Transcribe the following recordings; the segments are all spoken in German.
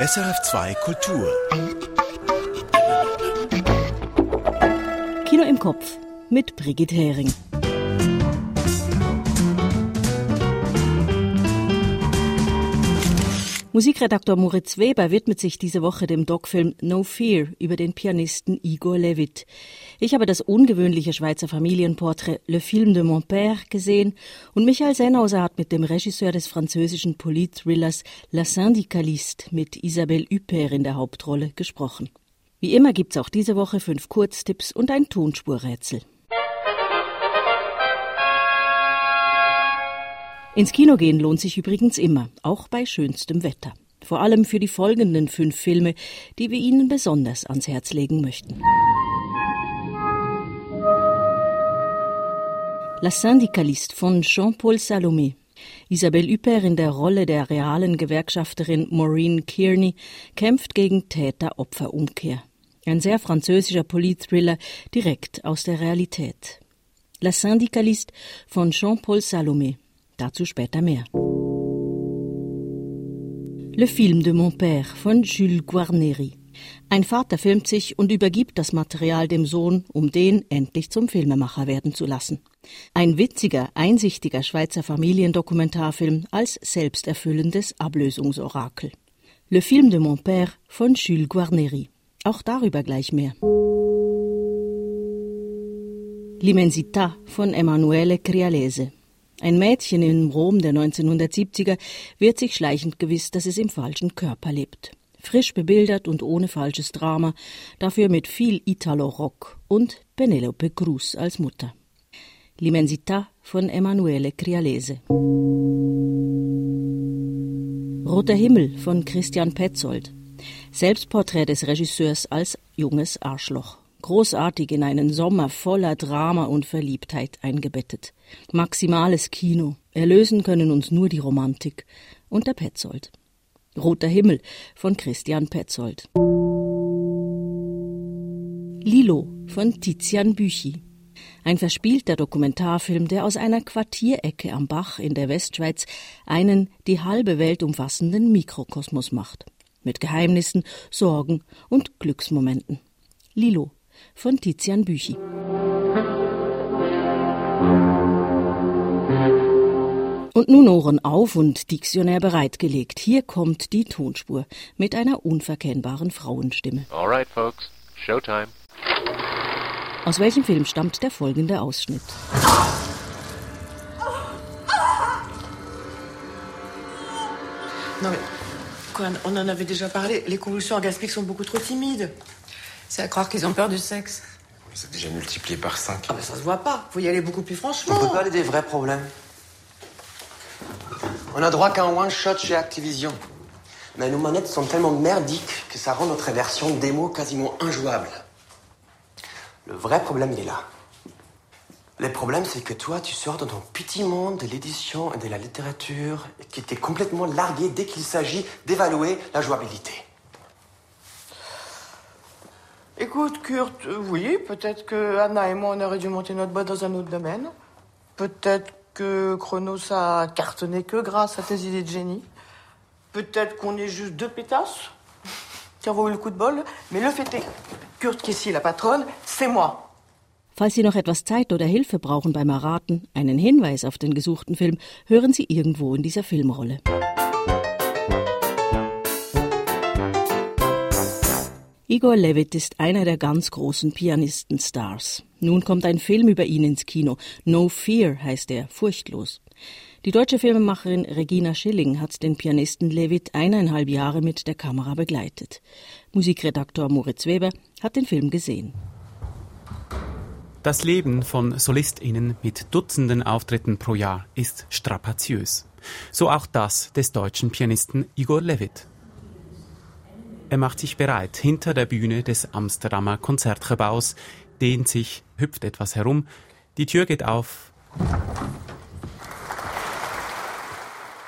SRF2 Kultur. Kino im Kopf mit Brigitte Hering. Musikredakteur Moritz Weber widmet sich diese Woche dem Doc-Film No Fear über den Pianisten Igor Levit. Ich habe das ungewöhnliche Schweizer Familienporträt Le Film de Mon Père gesehen und Michael Sennhauser hat mit dem Regisseur des französischen Polit-Thrillers La Syndicaliste mit Isabelle Huppert in der Hauptrolle gesprochen. Wie immer gibt's auch diese Woche fünf Kurztipps und ein Tonspurrätsel. Ins Kino gehen lohnt sich übrigens immer, auch bei schönstem Wetter. Vor allem für die folgenden fünf Filme, die wir Ihnen besonders ans Herz legen möchten. La Syndicaliste von Jean-Paul Salomé. Isabelle Huppert in der Rolle der realen Gewerkschafterin Maureen Kearney kämpft gegen Täter-Opfer-Umkehr. Ein sehr französischer Politthriller direkt aus der Realität. La Syndicaliste von Jean-Paul Salomé. Dazu später mehr. Le Film de mon Père von Jules Guarneri. Ein Vater filmt sich und übergibt das Material dem Sohn, um den endlich zum Filmemacher werden zu lassen. Ein witziger, einsichtiger Schweizer Familiendokumentarfilm als selbsterfüllendes Ablösungsorakel. Le Film de mon Père von Jules Guarneri. Auch darüber gleich mehr. L'Immensità von Emanuele Crialese. Ein Mädchen im Rom der 1970er wird sich schleichend gewiss, dass es im falschen Körper lebt. Frisch bebildert und ohne falsches Drama, dafür mit viel Italo-Rock und Penelope Cruz als Mutter. L'Immensità von Emanuele Crialese. Roter Himmel von Christian Petzold. Selbstporträt des Regisseurs als junges Arschloch großartig in einen Sommer voller Drama und Verliebtheit eingebettet. Maximales Kino. Erlösen können uns nur die Romantik und der Petzold. Roter Himmel von Christian Petzold. Lilo von Tizian Büchi. Ein verspielter Dokumentarfilm, der aus einer Quartierecke am Bach in der Westschweiz einen die halbe Welt umfassenden Mikrokosmos macht. Mit Geheimnissen, Sorgen und Glücksmomenten. Lilo von Tizian Büchi. Und nun Ohren auf und Diktionär bereitgelegt. Hier kommt die Tonspur mit einer unverkennbaren Frauenstimme. All right, folks. Showtime. Aus welchem Film stammt der folgende Ausschnitt? Non mais, quoi, on en avait déjà parlé. Les convulsions orgasmiques sont beaucoup trop timides. C'est à croire qu'ils ont peur du sexe. C'est déjà multiplié par 5. Ah, mais ça se voit pas. Faut y aller beaucoup plus franchement. On peut parler des vrais problèmes. On a droit qu'à un one-shot chez Activision. Mais nos manettes sont tellement merdiques que ça rend notre version démo quasiment injouable. Le vrai problème, il est là. Le problème, c'est que toi, tu sors dans ton petit monde de l'édition et de la littérature et qui t'es complètement largué dès qu'il s'agit d'évaluer la jouabilité. Écoute, Kurt, euh, oui, peut-être que Anna et moi, on aurait dû monter notre boîte dans un autre domaine. Peut-être que Chronos a cartonné que grâce à tes idées de génie. Peut-être qu'on est juste deux pétasses qui envoient eu le coup de bol. Mais le fait est, Kurt, ici la patronne, c'est moi. Falls Sie noch etwas Zeit oder Hilfe brauchen beim Erraten, einen Hinweis auf den gesuchten Film hören Sie irgendwo in dieser Filmrolle. Igor Levit ist einer der ganz großen Pianistenstars. Nun kommt ein Film über ihn ins Kino. No Fear heißt er, furchtlos. Die deutsche Filmemacherin Regina Schilling hat den Pianisten Levit eineinhalb Jahre mit der Kamera begleitet. Musikredaktor Moritz Weber hat den Film gesehen. Das Leben von SolistInnen mit Dutzenden Auftritten pro Jahr ist strapaziös. So auch das des deutschen Pianisten Igor Levit. Er macht sich bereit hinter der Bühne des Amsterdamer Konzertgebaus, dehnt sich, hüpft etwas herum, die Tür geht auf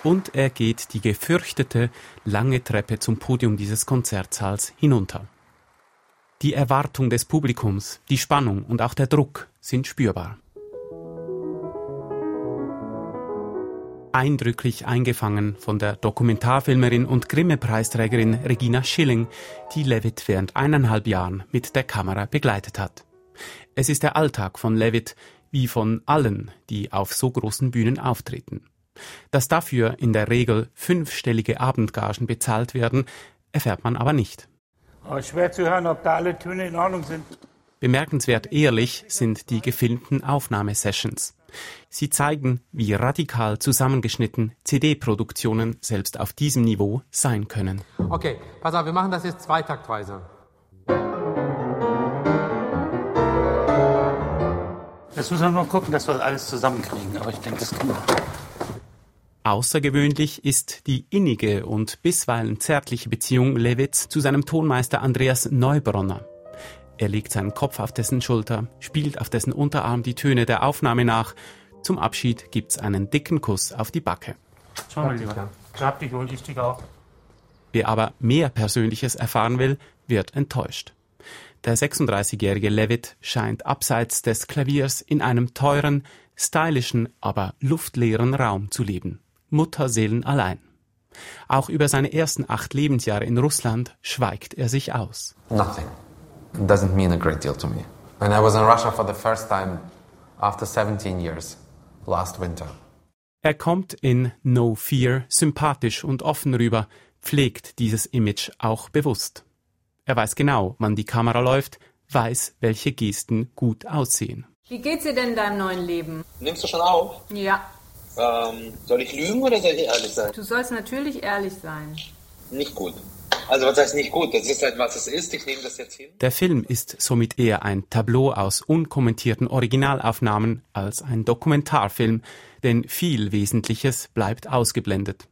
und er geht die gefürchtete lange Treppe zum Podium dieses Konzertsaals hinunter. Die Erwartung des Publikums, die Spannung und auch der Druck sind spürbar. Eindrücklich eingefangen von der Dokumentarfilmerin und Grimme-Preisträgerin Regina Schilling, die Levitt während eineinhalb Jahren mit der Kamera begleitet hat. Es ist der Alltag von Levitt, wie von allen, die auf so großen Bühnen auftreten. Dass dafür in der Regel fünfstellige Abendgagen bezahlt werden, erfährt man aber nicht. Aber schwer zu hören, ob da alle Töne in Ordnung sind. Bemerkenswert ehrlich sind die gefilmten Aufnahmesessions. Sie zeigen, wie radikal zusammengeschnitten CD-Produktionen selbst auf diesem Niveau sein können. Okay, pass auf, wir machen das jetzt zweitaktweise. Jetzt müssen wir noch gucken, dass wir das alles zusammenkriegen. Aber ich denke, das können wir. Außergewöhnlich ist die innige und bisweilen zärtliche Beziehung Lewitz zu seinem Tonmeister Andreas Neubronner. Er legt seinen Kopf auf dessen Schulter, spielt auf dessen Unterarm die Töne der Aufnahme nach. Zum Abschied gibt's einen dicken Kuss auf die Backe. Schau mal lieber. Grab dich wohl, ich dich auch. Wer aber mehr Persönliches erfahren will, wird enttäuscht. Der 36-jährige Levitt scheint abseits des Klaviers in einem teuren, stylischen, aber luftleeren Raum zu leben. Mutterseelen allein. Auch über seine ersten acht Lebensjahre in Russland schweigt er sich aus. Nothing. Doesn't mean a great deal to me. And I was in Russia for the first time after 17 years, last winter. Er kommt in No Fear sympathisch und offen rüber, pflegt dieses Image auch bewusst. Er weiß genau, wann die Kamera läuft, weiß, welche Gesten gut aussehen. Wie geht's dir denn in deinem neuen Leben? Nimmst du schon auf? Ja, Ähm, soll ich lügen oder soll ich ehrlich sein? du sollst natürlich ehrlich sein. Nicht gut. Also was heißt nicht gut? Das ist halt, was es ist. Ich nehme das jetzt hin. Der Film ist somit eher ein Tableau aus unkommentierten Originalaufnahmen als ein Dokumentarfilm, denn viel Wesentliches bleibt ausgeblendet.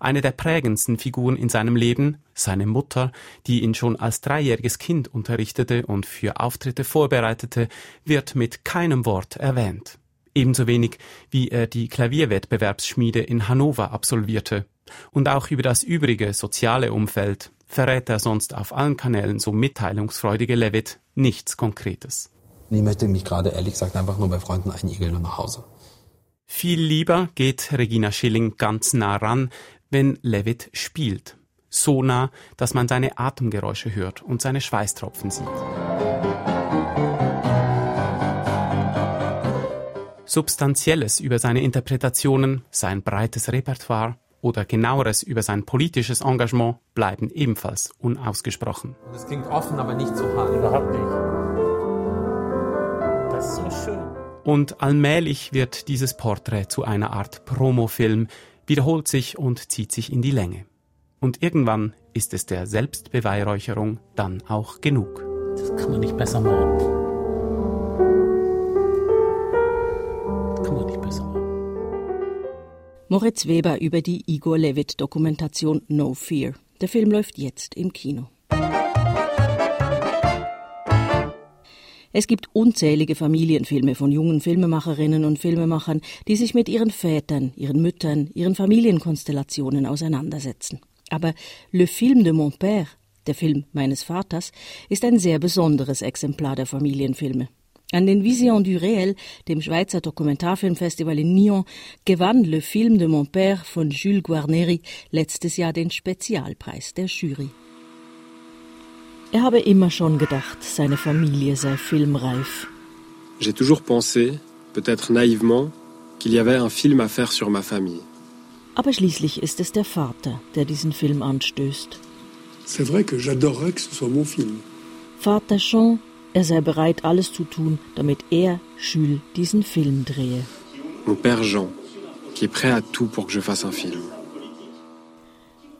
Eine der prägendsten Figuren in seinem Leben, seine Mutter, die ihn schon als dreijähriges Kind unterrichtete und für Auftritte vorbereitete, wird mit keinem Wort erwähnt. Ebenso wenig wie er die Klavierwettbewerbsschmiede in Hannover absolvierte. Und auch über das übrige soziale Umfeld verrät er sonst auf allen Kanälen so mitteilungsfreudige Levitt nichts Konkretes. Ich möchte mich gerade ehrlich gesagt einfach nur bei Freunden einigeln und nach Hause. Viel lieber geht Regina Schilling ganz nah ran, wenn Levitt spielt. So nah, dass man seine Atemgeräusche hört und seine Schweißtropfen sieht. Substanzielles über seine Interpretationen, sein breites Repertoire oder genaueres über sein politisches Engagement bleiben ebenfalls unausgesprochen. Das klingt offen, aber nicht so hart. Überhaupt nicht. Das ist so schön. Und allmählich wird dieses Porträt zu einer Art Promofilm, wiederholt sich und zieht sich in die Länge. Und irgendwann ist es der Selbstbeweihräucherung dann auch genug. Das kann man nicht besser machen. Moritz Weber über die Igor Levit-Dokumentation No Fear. Der Film läuft jetzt im Kino. Es gibt unzählige Familienfilme von jungen Filmemacherinnen und Filmemachern, die sich mit ihren Vätern, ihren Müttern, ihren Familienkonstellationen auseinandersetzen. Aber Le Film de mon Père, der Film meines Vaters, ist ein sehr besonderes Exemplar der Familienfilme. An den Vision du Réel, dem Schweizer Dokumentarfilmfestival in Nyon, gewann Le Film de mon Père von Jules Guarneri letztes Jahr den Spezialpreis der Jury. Er habe immer schon gedacht, seine Familie sei filmreif. J'ai toujours pensé, peut-être naïvement, qu'il y avait un film à faire sur ma famille. Aber schließlich ist es der Vater, der diesen Film anstößt. C'est vrai que j'adorerais que ce soit mon film. Vater Jean, er sei bereit, alles zu tun, damit er, Jules, diesen Film drehe. Mon père Jean, qui est prêt à tout pour que je fasse un film.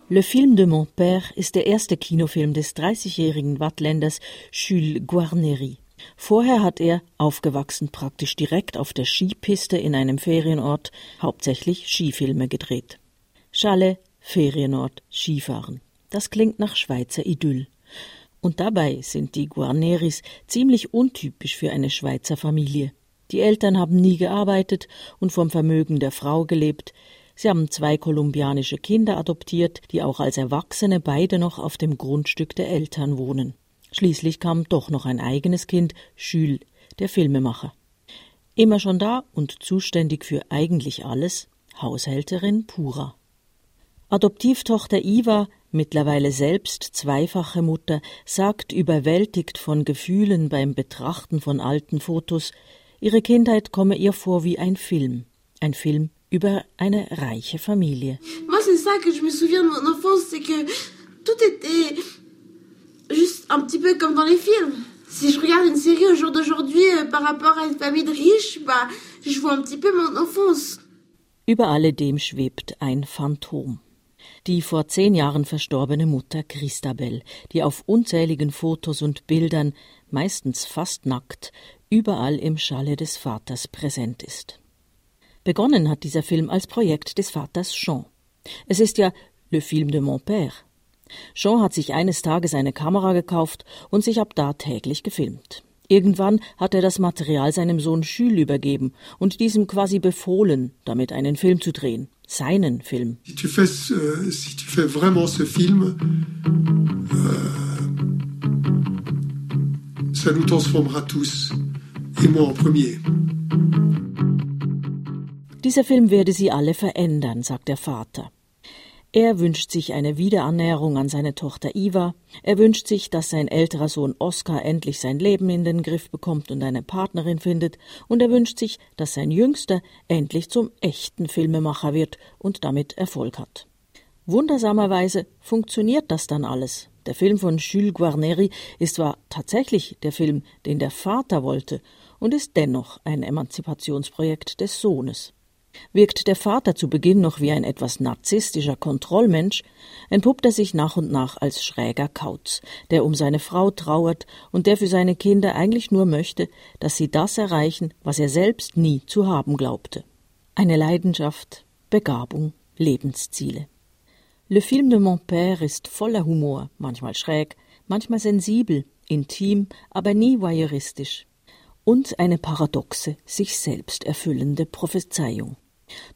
Le Film de mon Père ist der erste Kinofilm des 30-jährigen Wattländers Jules Guarneri. Vorher hat er, aufgewachsen praktisch direkt auf der Skipiste in einem Ferienort, hauptsächlich Skifilme gedreht. Chalet, Ferienort, Skifahren. Das klingt nach Schweizer Idyll. Und dabei sind die Guarneris ziemlich untypisch für eine Schweizer Familie. Die Eltern haben nie gearbeitet und vom Vermögen der Frau gelebt. Sie haben zwei kolumbianische Kinder adoptiert, die auch als Erwachsene beide noch auf dem Grundstück der Eltern wohnen. Schließlich kam doch noch ein eigenes Kind, Jules, der Filmemacher. Immer schon da und zuständig für eigentlich alles, Haushälterin Pura. Adoptivtochter Iva, mittlerweile selbst zweifache Mutter, sagt überwältigt von Gefühlen beim Betrachten von alten Fotos, ihre Kindheit komme ihr vor wie ein Film, ein Film über eine reiche Familie. Moi, c'est ça que je me souviens de mon enfance, c'est que tout était juste un petit peu comme dans les films. Si je regarde une série au jour d'aujourd'hui euh, par rapport à une famille de riches, bah, je vois un petit peu mon enfance. Über alledem schwebt ein Phantom. Die vor zehn Jahren verstorbene Mutter Christabel, die auf unzähligen Fotos und Bildern, meistens fast nackt, überall im Schalle des Vaters präsent ist. Begonnen hat dieser Film als Projekt des Vaters Jean. Es ist ja Le Film de mon Père. Jean hat sich eines Tages eine Kamera gekauft und sich ab da täglich gefilmt. Irgendwann hat er das Material seinem Sohn Jules übergeben und diesem quasi befohlen, damit einen Film zu drehen. Seinen Film. Si tu fais, euh, si tu fais vraiment ce film, euh, ça nous transformera tous, et moi en premier. Dieser Film werde sie alle verändern, sagt der Vater. Er wünscht sich eine Wiederannäherung an seine Tochter Iva. Er wünscht sich, dass sein älterer Sohn Oskar endlich sein Leben in den Griff bekommt und eine Partnerin findet. Und er wünscht sich, dass sein Jüngster endlich zum echten Filmemacher wird und damit Erfolg hat. Wundersamerweise funktioniert das dann alles. Der Film von Jules Guarneri ist zwar tatsächlich der Film, den der Vater wollte, und ist dennoch ein Emanzipationsprojekt des Sohnes. Wirkt der Vater zu Beginn noch wie ein etwas narzisstischer Kontrollmensch, entpuppt er sich nach und nach als schräger Kauz, der um seine Frau trauert und der für seine Kinder eigentlich nur möchte, dass sie das erreichen, was er selbst nie zu haben glaubte. Eine Leidenschaft, Begabung, Lebensziele. Le Film de mon Père ist voller Humor, manchmal schräg, manchmal sensibel, intim, aber nie voyeuristisch. Und eine paradoxe, sich selbst erfüllende Prophezeiung.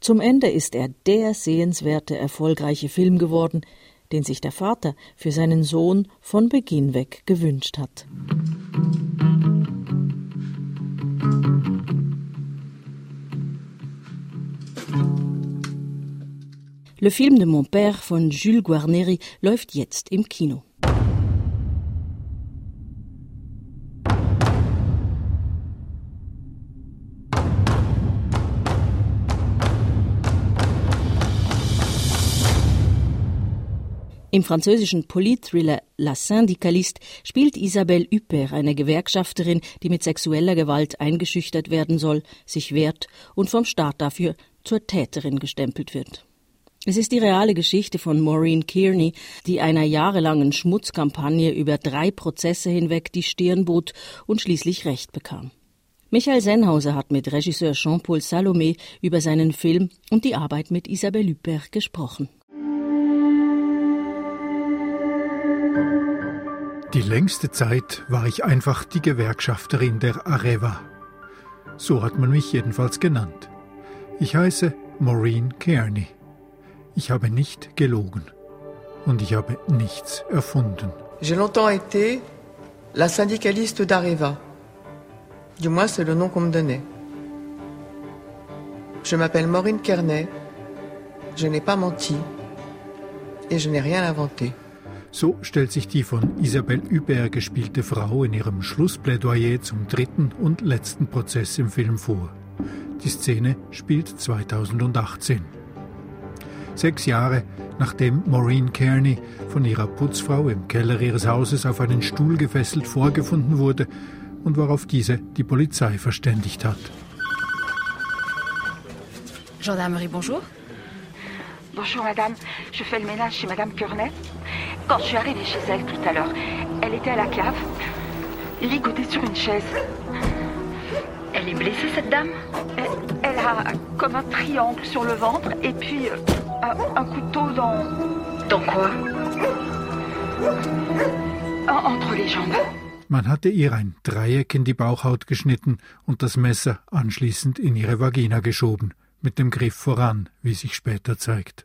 Zum Ende ist er der sehenswerte, erfolgreiche Film geworden, den sich der Vater für seinen Sohn von Beginn weg gewünscht hat. Le Film de mon Père von Jules Guarneri läuft jetzt im Kino. Im französischen Politthriller La Syndicaliste spielt Isabelle Huppert eine Gewerkschafterin, die mit sexueller Gewalt eingeschüchtert werden soll, sich wehrt und vom Staat dafür zur Täterin gestempelt wird. Es ist die reale Geschichte von Maureen Kearney, die einer jahrelangen Schmutzkampagne über drei Prozesse hinweg die Stirn bot und schließlich Recht bekam. Michael Sennhauser hat mit Regisseur Jean-Paul Salomé über seinen Film und die Arbeit mit Isabelle Huppert gesprochen. Die längste Zeit war ich einfach die Gewerkschafterin der Areva. So hat man mich jedenfalls genannt. Ich heiße Maureen Kearney. Ich habe nicht gelogen. Und ich habe nichts erfunden. J'ai longtemps été la syndicaliste d'Areva. Du moins, c'est le nom qu'on me donnait. Je m'appelle Maureen Kearney. Je n'ai pas menti. Et je n'ai rien inventé. So stellt sich die von Isabelle Hubert gespielte Frau in ihrem Schlussplädoyer zum dritten und letzten Prozess im Film vor. Die Szene spielt 2018. Sechs Jahre nachdem Maureen Kearney von ihrer Putzfrau im Keller ihres Hauses auf einen Stuhl gefesselt vorgefunden wurde und worauf diese die Polizei verständigt hat. Gendarmerie, bonjour. Bonjour madame, je fais le ménage chez madame Kearney. Quand je suis arrivée chez elle tout à l'heure, elle était à la cave, ligotée sur une chaise. Elle est blessée, cette dame elle, elle, a comme un triangle sur le ventre et puis euh, un, un, couteau dans... Dans quoi en, Entre les jambes. Man hatte ihr ein Dreieck in die Bauchhaut geschnitten und das Messer anschließend in ihre Vagina geschoben, mit dem Griff voran, wie sich später zeigt.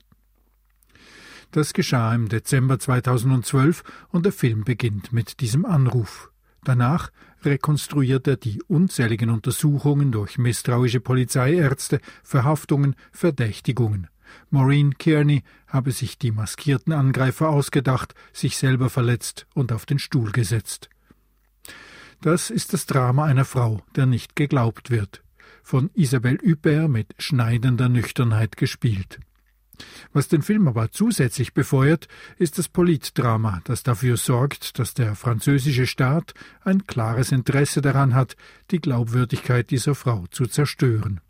Das geschah im Dezember 2012 und der Film beginnt mit diesem Anruf. Danach rekonstruiert er die unzähligen Untersuchungen durch misstrauische Polizeiärzte, Verhaftungen, Verdächtigungen. Maureen Kearney habe sich die maskierten Angreifer ausgedacht, sich selber verletzt und auf den Stuhl gesetzt. Das ist das Drama einer Frau, der nicht geglaubt wird. Von Isabelle Huppert mit schneidender Nüchternheit gespielt. Was den Film aber zusätzlich befeuert, ist das Politdrama, das dafür sorgt, dass der französische Staat ein klares Interesse daran hat, die Glaubwürdigkeit dieser Frau zu zerstören.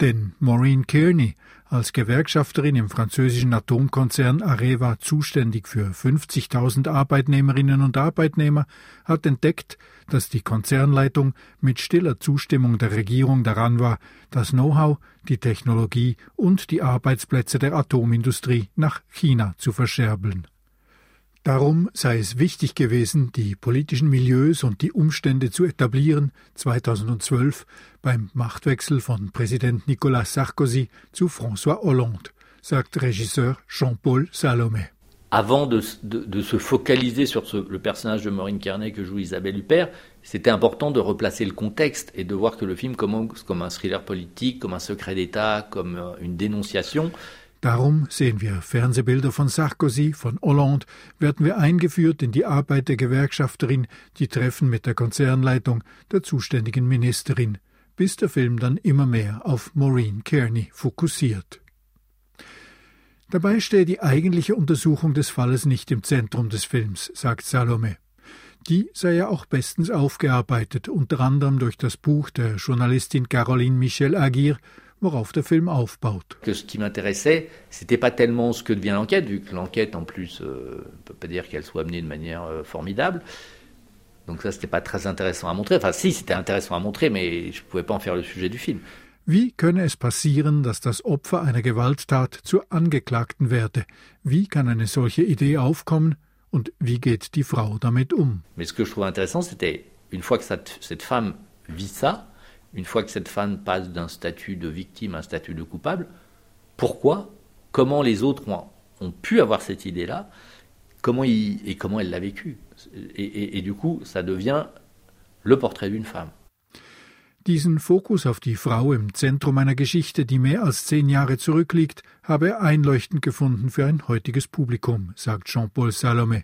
Denn Maureen Kearney, als Gewerkschafterin im französischen Atomkonzern Areva zuständig für 50.000 Arbeitnehmerinnen und Arbeitnehmer, hat entdeckt, dass die Konzernleitung mit stiller Zustimmung der Regierung daran war, das Know-how, die Technologie und die Arbeitsplätze der Atomindustrie nach China zu verscherbeln. Darum sei es wichtig gewesen, die politischen Milieus und die Umstände zu etablieren, 2012 beim Machtwechsel von Präsident Nicolas Sarkozy zu François Hollande, sagt Regisseur Jean-Paul Salomé. Avant de, de, de, se focaliser sur ce, le personnage de Maureen Carnet que joue Isabelle Huppert, c'était important de replacer le contexte et de voir que le film commence comme un thriller politique, comme un secret d'État, comme euh, une dénonciation. Darum sehen wir Fernsehbilder von Sarkozy, von Hollande, werden wir eingeführt in die Arbeit der Gewerkschafterin, die Treffen mit der Konzernleitung, der zuständigen Ministerin, bis der Film dann immer mehr auf Maureen Kearney fokussiert. Dabei stehe die eigentliche Untersuchung des Falles nicht im Zentrum des Films, sagt Salome. Die sei ja auch bestens aufgearbeitet, unter anderem durch das Buch der Journalistin Caroline Michel Aguirre, worauf der Film aufbaut. Que ce qui m'intéressait, c'était pas tellement ce que devient l'enquête, vu que l'enquête, en plus, euh, on peut pas dire qu'elle soit menée de manière euh, formidable. Donc ça, c'était pas très intéressant à montrer. Enfin, si, c'était intéressant à montrer, mais je pouvais pas en faire le sujet du film. Wie könne es passieren, dass das Opfer einer Gewalttat zur Angeklagten werde? Wie kann eine solche Idee aufkommen und wie geht die Frau damit um? Mais ce que je trouvais intéressant, c'était une fois que cette femme vit ça, une fois que cette femme passe d'un statut de victime à un statut de coupable, pourquoi, comment les autres ont, ont pu avoir cette idée-là, comment il, et comment elle l'a vécu. Et, et, et, du coup, ça devient le portrait d'une femme. Diesen Fokus auf die Frau im Zentrum einer Geschichte, die mehr als zehn Jahre zurückliegt, habe er einleuchtend gefunden für ein heutiges Publikum, sagt Jean-Paul Salomé.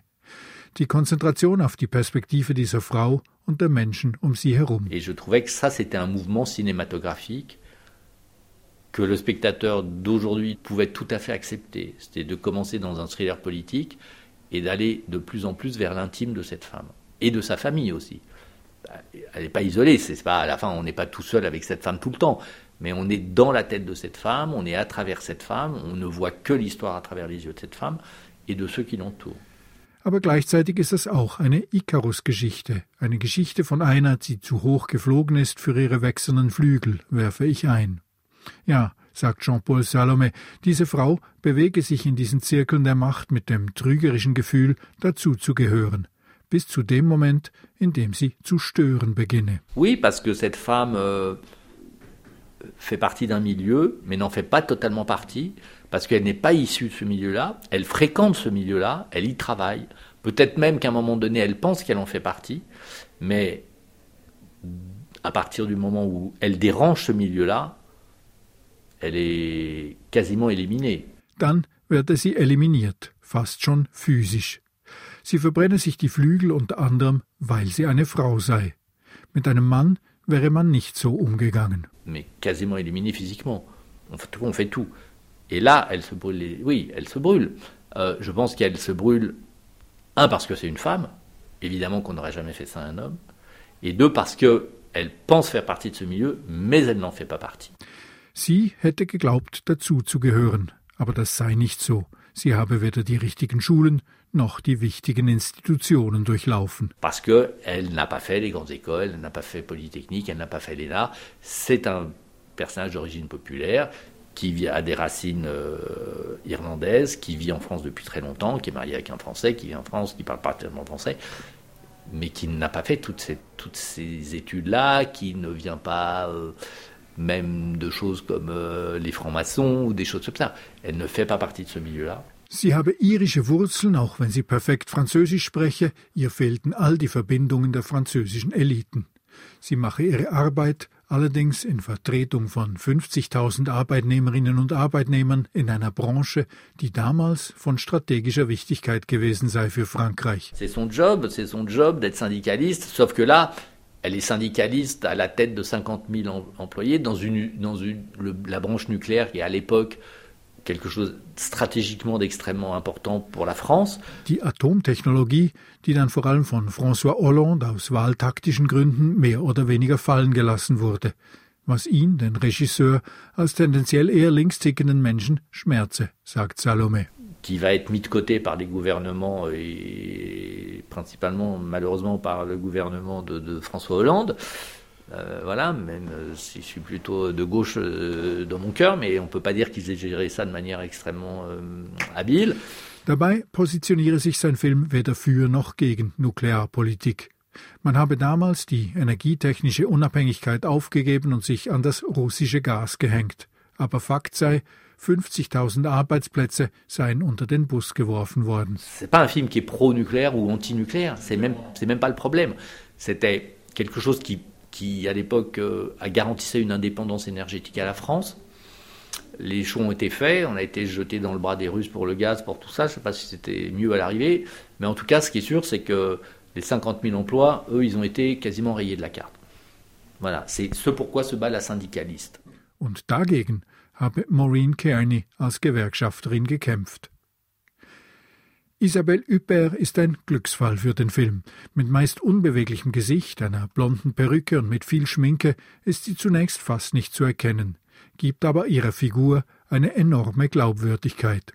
Die Konzentration auf die Perspektive dieser Frau um. Et je trouvais que ça, c'était un mouvement cinématographique que le spectateur d'aujourd'hui pouvait tout à fait accepter. C'était de commencer dans un thriller politique et d'aller de plus en plus vers l'intime de cette femme et de sa famille aussi. Elle n'est pas isolée, c'est pas à la fin on n'est pas tout seul avec cette femme tout le temps, mais on est dans la tête de cette femme, on est à travers cette femme, on ne voit que l'histoire à travers les yeux de cette femme et de ceux qui l'entourent. Aber gleichzeitig ist es auch eine Icarus-Geschichte, eine Geschichte von einer, die zu hoch geflogen ist für ihre wechselnden Flügel, werfe ich ein. Ja, sagt Jean-Paul Salome, diese Frau bewege sich in diesen Zirkeln der Macht mit dem trügerischen Gefühl, dazuzugehören, bis zu dem Moment, in dem sie zu stören beginne. Oui, parce que cette femme euh, fait partie d'un milieu, mais n'en fait pas totalement partie, parce qu'elle n'est pas issue de ce milieu-là, elle fréquente ce milieu-là, elle y travaille, peut-être même qu'à un moment donné, elle pense qu'elle en fait partie, mais à partir du moment où elle dérange ce milieu-là, elle est quasiment éliminée. Dann werde sie eliminiert, fast schon physisch. Sie verbrenne sich die Flügel unter anderem, weil sie eine Frau sei. Mit einem Mann wäre man nicht so umgegangen. Mais quasiment éliminée physiquement. On fait tout. On fait tout. Et là, elle se brûle. Les... Oui, elle se brûle. Euh, je pense qu'elle se brûle, un, parce que c'est une femme. Évidemment qu'on n'aurait jamais fait ça à un homme. Et deux, parce qu'elle pense faire partie de ce milieu, mais elle n'en fait pas partie. Sie hätte geglaubt, dazuzugehören, aber das sei nicht so. Sie habe weder die richtigen Schulen noch die wichtigen Institutionen durchlaufen. Parce qu'elle n'a pas fait les grandes écoles, elle n'a pas fait Polytechnique, elle n'a pas fait l'ENA. C'est un personnage d'origine populaire qui a des racines euh, irlandaises, qui vit en France depuis très longtemps, qui est marié avec un Français, qui vit en France, qui parle parfaitement français, mais qui n'a pas fait toutes ces, toutes ces études-là, qui ne vient pas euh, même de choses comme euh, les francs-maçons ou des choses comme ça. Elle ne fait pas partie de ce milieu-là. Sie habe irische Wurzeln, auch wenn sie perfekt Französisch spreche, ihr fehlten all die Verbindungen der französischen Eliten. Sie mache ihre Arbeit allerdings in Vertretung von 50.000 Arbeitnehmerinnen und Arbeitnehmern in einer Branche, die damals von stratégischer Wichtigkeit gewesen sei für Frankreich. C'est son job, c'est son job d'être syndicaliste, sauf que là, elle est syndicaliste à la tête de 50 000 employés dans, une, dans une, le, la branche nucléaire qui à l'époque quelque chose stratégiquement d'extrêmement important pour la France. Die Atomtechnologie, die dann vor allem von François Hollande aus wahltaktischen Gründen mehr oder weniger fallen gelassen wurde, was ihn, den Regisseur, als tendenziell eher links tickenden Menschen schmerze, sagt Salome. Qui va être mis de côté par les gouvernements et principalement malheureusement par le gouvernement de, de François Hollande. Euh, voilà, même euh, si je suis plutôt de gauche euh, dans mon cœur, mais on ne peut pas dire qu'ils aient géré ça de manière extrêmement euh, habile. Dabei positioniere sich sein Film weder für noch gegen Nuklearpolitik. Man habe damals die energietechnische Unabhängigkeit aufgegeben und sich an das russische Gas gehängt. Aber Fakt sei, 50.000 Arbeitsplätze seien unter den Bus geworfen worden. C'est pas un film qui est pro-nucléaire ou anti-nucléaire, c'est même, c'est même pas le problème. C'était quelque chose qui qui, à l'époque, euh, a garantissait une indépendance énergétique à la France. Les choix ont été faits, on a été jeté dans le bras des Russes pour le gaz, pour tout ça. Je ne sais pas si c'était mieux à l'arrivée, mais en tout cas, ce qui est sûr, c'est que les 50 000 emplois, eux, ils ont été quasiment rayés de la carte. Voilà, c'est ce pourquoi se bat la syndicaliste. Und dagegen habe Maureen Kearney als Gewerkschafterin gekämpft. Isabelle Huppert ist ein Glücksfall für den Film. Mit meist unbeweglichem Gesicht, einer blonden Perücke und mit viel Schminke ist sie zunächst fast nicht zu erkennen, gibt aber ihrer Figur eine enorme Glaubwürdigkeit.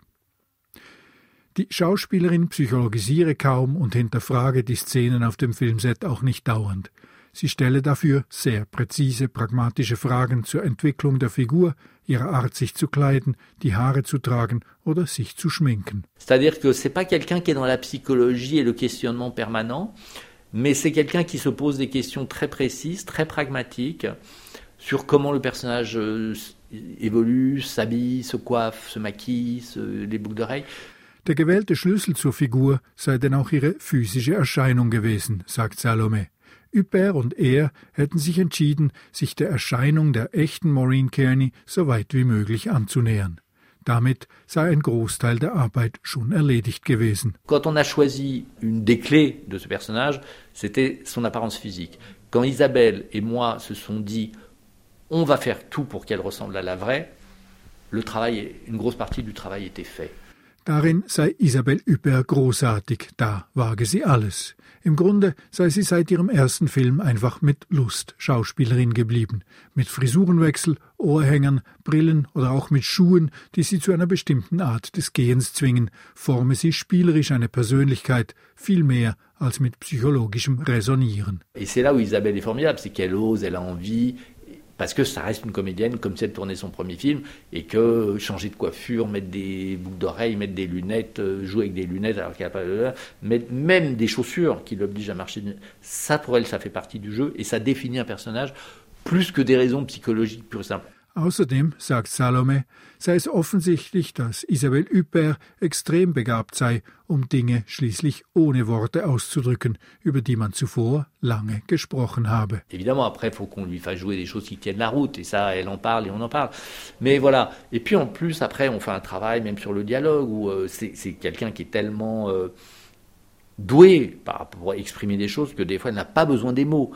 Die Schauspielerin psychologisiere kaum und hinterfrage die Szenen auf dem Filmset auch nicht dauernd. Sie stelle dafür sehr präzise, pragmatische Fragen zur Entwicklung der Figur, ihrer Art, sich zu kleiden, die Haare zu tragen oder sich zu schminken. C'est-à-dire que c'est pas quelqu'un qui est dans la psychologie et le questionnement permanent, mais c'est quelqu'un qui se pose des questions très précises, très pragmatiques sur comment le personnage euh, évolue, s'habille, se coiffe, se maquille, se, les boucles d'oreilles. Der gewählte Schlüssel zur Figur sei denn auch ihre physische Erscheinung gewesen, sagt Salome. Huppert und er hätten sich entschieden, sich der Erscheinung der echten Maureen Kearney so weit wie möglich anzunähern. Damit sei ein Großteil der Arbeit schon erledigt gewesen. Quand on a choisi une des clés de ce personnage, c'était son apparence physique. Quand Isabelle et moi se sont dit on va faire tout pour qu'elle ressemble à la vraie, le travail, une grosse partie du travail était fait. Darin sei Isabelle Huppert großartig, da wage sie alles. Im Grunde sei sie seit ihrem ersten Film einfach mit Lust Schauspielerin geblieben, mit Frisurenwechsel, Ohrhängern, Brillen oder auch mit Schuhen, die sie zu einer bestimmten Art des Gehens zwingen, forme sie spielerisch eine Persönlichkeit, viel mehr als mit psychologischem Resonieren. Et c'est là où Isabelle est formidable, c'est qu'elle ose, elle a envie, parce que ça reste une comédienne comme si elle tournait son premier film et que changer de coiffure, mettre des boucles d'oreilles, mettre des lunettes, euh, jouer avec des lunettes alors qu'elle n'a pas de mettre même des chaussures qui l'obligent à marcher, ça pour elle ça fait partie du jeu et ça définit un personnage plus que des raisons psychologiques pures et simples. Außerdem, sagt Salome, sei es offensichtlich, dass Isabelle Huppert extrem begabt sei, um Dinge schließlich ohne Worte auszudrücken, über die man zuvor lange gesprochen habe. Évidemment, après, faut qu'on lui fasse jouer des choses qui tiennent la route, et ça, elle en parle et on en parle. Mais voilà. Et puis en plus, après, on fait un travail même sur le dialogue, où euh, c'est quelqu'un qui est tellement euh, doué par, pour exprimer des choses que des fois, elle n'a pas besoin des mots.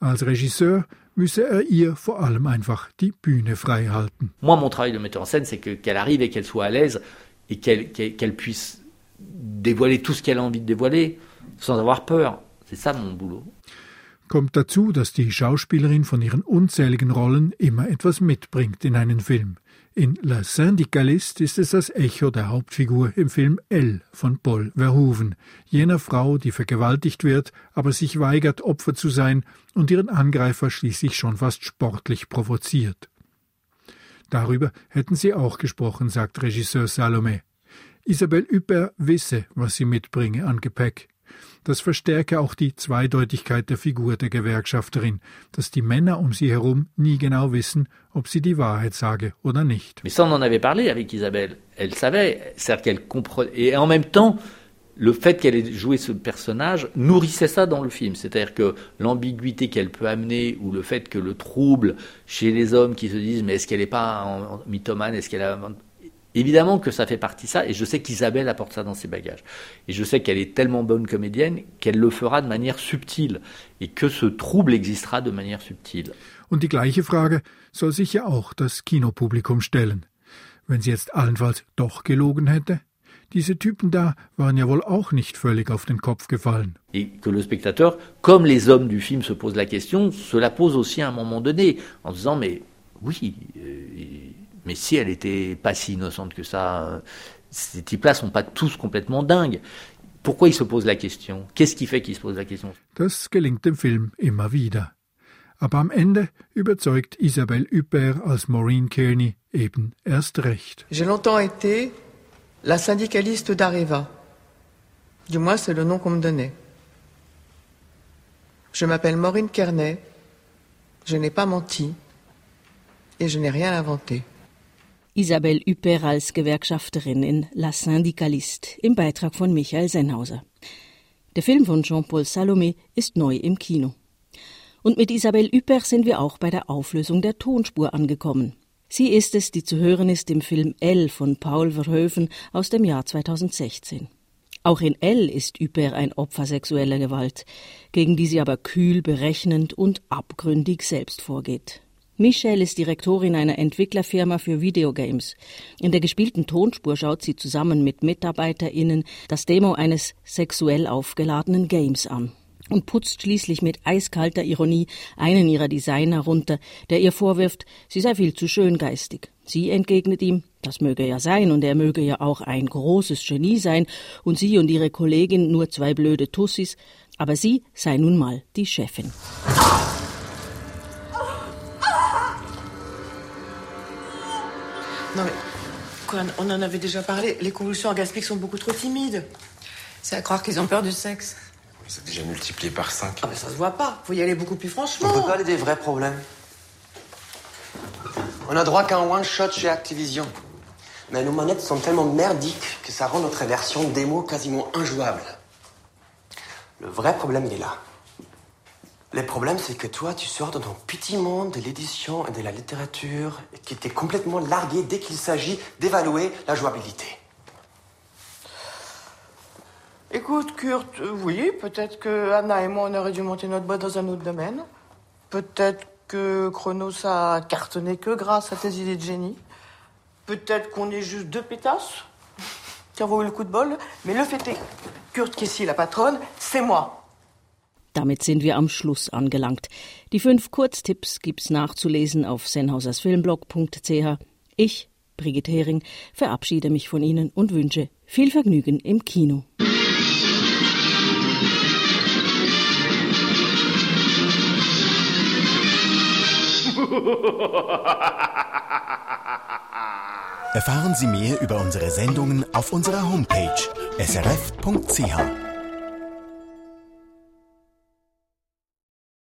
Als Regisseur müsse er ihr vor allem einfach die Bühne frei halten. Moi, mon travail de metteur en scène, c'est qu'elle qu arrive et qu'elle soit à l'aise et qu'elle qu qu puisse dévoiler tout ce qu'elle a envie de dévoiler sans avoir peur. C'est ça mon boulot. Kommt dazu, dass die Schauspielerin von ihren unzähligen Rollen immer etwas mitbringt in einen Film. In La Syndicaliste ist es das Echo der Hauptfigur im Film Elle von Paul Verhoeven, jener Frau, die vergewaltigt wird, aber sich weigert, Opfer zu sein und ihren Angreifer schließlich schon fast sportlich provoziert. Darüber hätten sie auch gesprochen, sagt Regisseur Salome. Isabelle Huppert wisse, was sie mitbringe an Gepäck. Das verstärke auch die Zweideutigkeit der Figur der Gewerkschafterin, dass die Männer um sie herum nie genau wissen, ob sie die Wahrheit sage oder nicht. Mais ça, on en avait parlé avec Isabelle. Elle savait, c'est-à-dire qu'elle comprenait. Et en même temps, le fait qu'elle ait joué ce personnage nourrissait ça dans le film. C'est-à-dire que l'ambiguïté qu'elle peut amener ou le fait que le trouble chez les hommes qui se disent mais est-ce qu'elle n'est pas mythomane, est-ce qu'elle a Évidemment que ça fait partie de ça, et je sais qu'Isabelle apporte ça dans ses bagages. Et je sais qu'elle est tellement bonne comédienne qu'elle le fera de manière subtile, et que ce trouble existera de manière subtile. Und die gleiche Frage soll sich ja auch das Kinopublikum stellen. Wenn sie jetzt allenfalls doch gelogen hätte? Diese Typen da waren ja wohl auch nicht völlig auf den Kopf gefallen. Et que le spectateur, comme les hommes du film se posent la question, se la pose aussi à un moment donné, en disant mais oui, euh, mais si elle était pas si innocente que ça, euh, ces types-là sont pas tous complètement dingues. Pourquoi ils se posent la question? Qu'est-ce qui fait qu'ils se posent la question? Das gelingt dem Film immer wieder. Aber am Ende überzeugt Isabelle Huppert als Maureen Kearney eben erst recht. J'ai longtemps été la syndicaliste d'Areva. Du moins, c'est le nom qu'on me donnait. Je m'appelle Maureen Kearney. Je n'ai pas menti. Et je n'ai rien inventé. Isabelle Huppert als Gewerkschafterin in La Syndicaliste im Beitrag von Michael Sennhauser. Der Film von Jean-Paul Salomé ist neu im Kino. Und mit Isabelle Huppert sind wir auch bei der Auflösung der Tonspur angekommen. Sie ist es, die zu hören ist im Film L von Paul Verhoeven aus dem Jahr 2016. Auch in L ist Huppert ein Opfer sexueller Gewalt, gegen die sie aber kühl, berechnend und abgründig selbst vorgeht. Michelle ist Direktorin einer Entwicklerfirma für Videogames. In der gespielten Tonspur schaut sie zusammen mit MitarbeiterInnen das Demo eines sexuell aufgeladenen Games an und putzt schließlich mit eiskalter Ironie einen ihrer Designer runter, der ihr vorwirft, sie sei viel zu schöngeistig. Sie entgegnet ihm, das möge ja sein und er möge ja auch ein großes Genie sein und sie und ihre Kollegin nur zwei blöde Tussis, aber sie sei nun mal die Chefin. Non mais, quoi, on en avait déjà parlé. Les convulsions orgasmiques sont beaucoup trop timides. C'est à croire qu'ils ont peur du sexe. Mais c'est déjà multiplié par 5. Ah mais ça se voit pas. Faut y aller beaucoup plus franchement. On peut parler des vrais problèmes. On a droit qu'à un one-shot chez Activision. Mais nos manettes sont tellement merdiques que ça rend notre version démo quasiment injouable. Le vrai problème, il est là. Le problème, c'est que toi, tu sors de ton petit monde de l'édition et de la littérature et qui t'es complètement largué dès qu'il s'agit d'évaluer la jouabilité. Écoute, Kurt, oui, peut-être que Anna et moi, on aurait dû monter notre boîte dans un autre domaine. Peut-être que Chronos a cartonné que grâce à tes idées de génie. Peut-être qu'on est juste deux pétasses qui avons eu le coup de bol. Mais le fait est, Kurt, ici la patronne, c'est moi. Damit sind wir am Schluss angelangt. Die fünf Kurztipps gibt's nachzulesen auf sennhausersfilmblog.ch. Ich, Brigitte Hering, verabschiede mich von Ihnen und wünsche viel Vergnügen im Kino. Erfahren Sie mehr über unsere Sendungen auf unserer Homepage srf.ch.